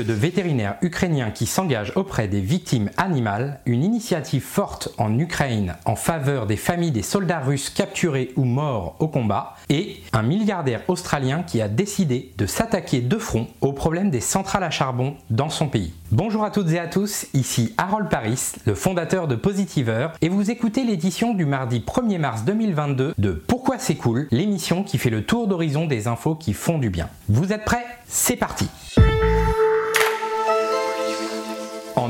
De vétérinaires ukrainiens qui s'engagent auprès des victimes animales, une initiative forte en Ukraine en faveur des familles des soldats russes capturés ou morts au combat, et un milliardaire australien qui a décidé de s'attaquer de front au problème des centrales à charbon dans son pays. Bonjour à toutes et à tous, ici Harold Paris, le fondateur de Positiver, et vous écoutez l'édition du mardi 1er mars 2022 de Pourquoi c'est cool, l'émission qui fait le tour d'horizon des infos qui font du bien. Vous êtes prêts? C'est parti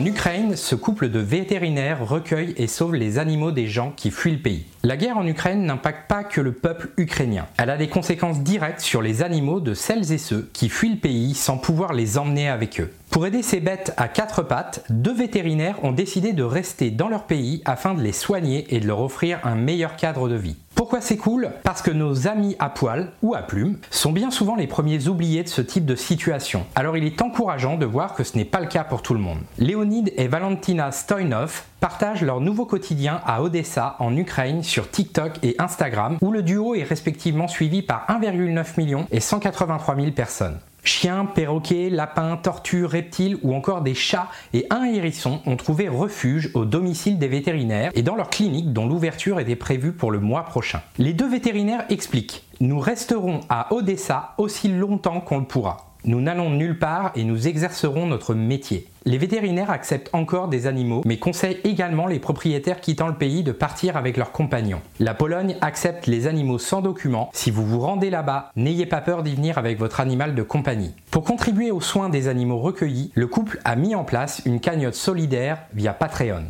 En Ukraine, ce couple de vétérinaires recueille et sauve les animaux des gens qui fuient le pays. La guerre en Ukraine n'impacte pas que le peuple ukrainien. Elle a des conséquences directes sur les animaux de celles et ceux qui fuient le pays sans pouvoir les emmener avec eux. Pour aider ces bêtes à quatre pattes, deux vétérinaires ont décidé de rester dans leur pays afin de les soigner et de leur offrir un meilleur cadre de vie. Pourquoi c'est cool? Parce que nos amis à poil ou à plumes sont bien souvent les premiers oubliés de ce type de situation. Alors il est encourageant de voir que ce n'est pas le cas pour tout le monde. Léonide et Valentina Stoinov partagent leur nouveau quotidien à Odessa en Ukraine sur TikTok et Instagram où le duo est respectivement suivi par 1,9 million et 183 000 personnes. Chiens, perroquets, lapins, tortues, reptiles ou encore des chats et un hérisson ont trouvé refuge au domicile des vétérinaires et dans leur clinique dont l'ouverture était prévue pour le mois prochain. Les deux vétérinaires expliquent Nous resterons à Odessa aussi longtemps qu'on le pourra. Nous n'allons nulle part et nous exercerons notre métier. Les vétérinaires acceptent encore des animaux, mais conseillent également les propriétaires quittant le pays de partir avec leurs compagnons. La Pologne accepte les animaux sans document. Si vous vous rendez là-bas, n'ayez pas peur d'y venir avec votre animal de compagnie. Pour contribuer aux soins des animaux recueillis, le couple a mis en place une cagnotte solidaire via Patreon.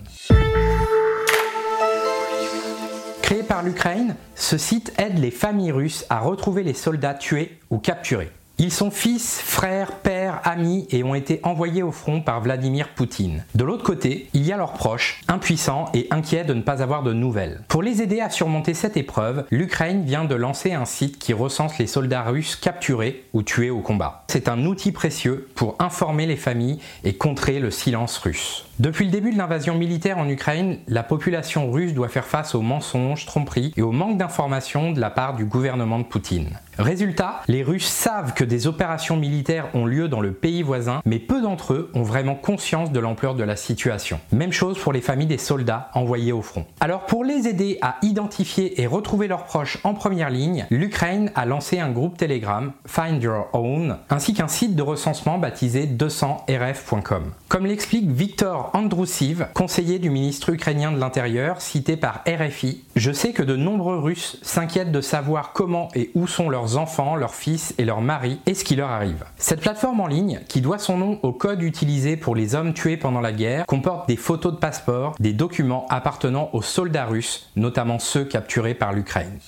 Créé par l'Ukraine, ce site aide les familles russes à retrouver les soldats tués ou capturés. Ils sont fils, frères, pères, amis et ont été envoyés au front par Vladimir Poutine. De l'autre côté, il y a leurs proches, impuissants et inquiets de ne pas avoir de nouvelles. Pour les aider à surmonter cette épreuve, l'Ukraine vient de lancer un site qui recense les soldats russes capturés ou tués au combat. C'est un outil précieux pour informer les familles et contrer le silence russe. Depuis le début de l'invasion militaire en Ukraine, la population russe doit faire face aux mensonges, tromperies et au manque d'informations de la part du gouvernement de Poutine. Résultat, les Russes savent que des opérations militaires ont lieu dans le pays voisin, mais peu d'entre eux ont vraiment conscience de l'ampleur de la situation. Même chose pour les familles des soldats envoyés au front. Alors pour les aider à identifier et retrouver leurs proches en première ligne, l'Ukraine a lancé un groupe Telegram, Find Your Own, ainsi qu'un site de recensement baptisé 200rf.com. Comme l'explique Victor Androussiv, conseiller du ministre ukrainien de l'Intérieur, cité par RFI, je sais que de nombreux Russes s'inquiètent de savoir comment et où sont leurs enfants, leurs fils et leurs maris et ce qui leur arrive. Cette plateforme en ligne, qui doit son nom au code utilisé pour les hommes tués pendant la guerre, comporte des photos de passeports, des documents appartenant aux soldats russes, notamment ceux capturés par l'Ukraine.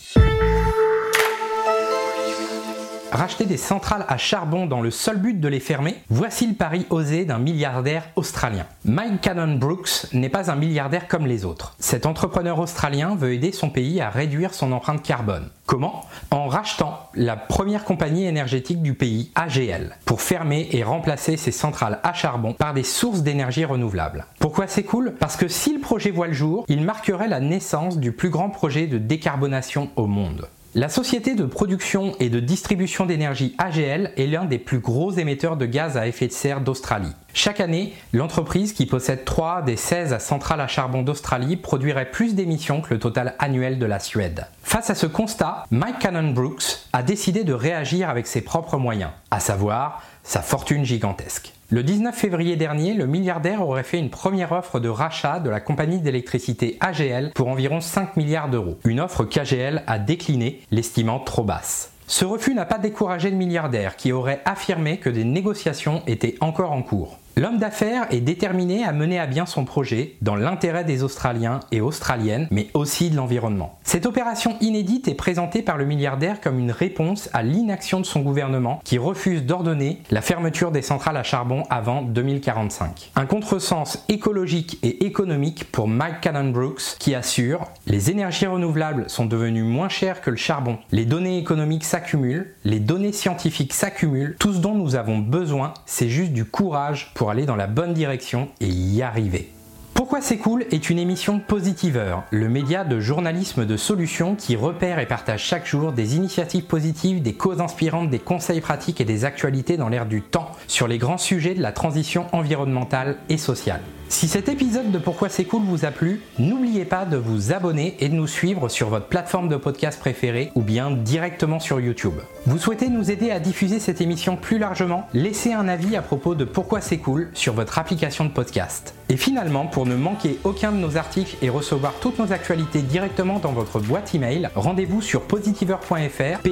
Racheter des centrales à charbon dans le seul but de les fermer, voici le pari osé d'un milliardaire australien. Mike Cannon Brooks n'est pas un milliardaire comme les autres. Cet entrepreneur australien veut aider son pays à réduire son empreinte carbone. Comment? En rachetant la première compagnie énergétique du pays, AGL, pour fermer et remplacer ses centrales à charbon par des sources d'énergie renouvelables. Pourquoi c'est cool? Parce que si le projet voit le jour, il marquerait la naissance du plus grand projet de décarbonation au monde. La société de production et de distribution d'énergie AGL est l'un des plus gros émetteurs de gaz à effet de serre d'Australie. Chaque année, l'entreprise qui possède 3 des 16 centrales à charbon d'Australie produirait plus d'émissions que le total annuel de la Suède. Face à ce constat, Mike Cannon Brooks a décidé de réagir avec ses propres moyens, à savoir sa fortune gigantesque. Le 19 février dernier, le milliardaire aurait fait une première offre de rachat de la compagnie d'électricité AGL pour environ 5 milliards d'euros. Une offre qu'AGL a déclinée, l'estimant trop basse. Ce refus n'a pas découragé le milliardaire qui aurait affirmé que des négociations étaient encore en cours. L'homme d'affaires est déterminé à mener à bien son projet dans l'intérêt des Australiens et Australiennes, mais aussi de l'environnement. Cette opération inédite est présentée par le milliardaire comme une réponse à l'inaction de son gouvernement qui refuse d'ordonner la fermeture des centrales à charbon avant 2045. Un contresens écologique et économique pour Mike Cannon-Brooks qui assure les énergies renouvelables sont devenues moins chères que le charbon, les données économiques s'accumulent, les données scientifiques s'accumulent, tout ce dont nous avons besoin, c'est juste du courage pour aller dans la bonne direction et y arriver. Pourquoi c'est cool est une émission Positiveur, le média de journalisme de solutions qui repère et partage chaque jour des initiatives positives, des causes inspirantes, des conseils pratiques et des actualités dans l'air du temps sur les grands sujets de la transition environnementale et sociale. Si cet épisode de Pourquoi c'est cool vous a plu, n'oubliez pas de vous abonner et de nous suivre sur votre plateforme de podcast préférée ou bien directement sur YouTube. Vous souhaitez nous aider à diffuser cette émission plus largement? Laissez un avis à propos de Pourquoi c'est cool sur votre application de podcast. Et finalement, pour ne manquer aucun de nos articles et recevoir toutes nos actualités directement dans votre boîte email, rendez-vous sur positiveur.fr,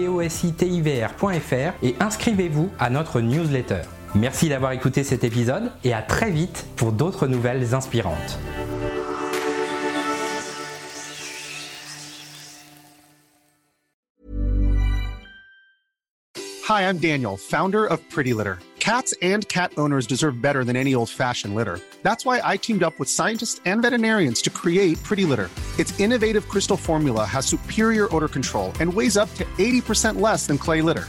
et inscrivez-vous à notre newsletter. Merci d'avoir écouté cet épisode et à très vite pour d'autres nouvelles inspirantes. Hi, I'm Daniel, founder of Pretty Litter. Cats and cat owners deserve better than any old fashioned litter. That's why I teamed up with scientists and veterinarians to create Pretty Litter. Its innovative crystal formula has superior odor control and weighs up to 80% less than clay litter.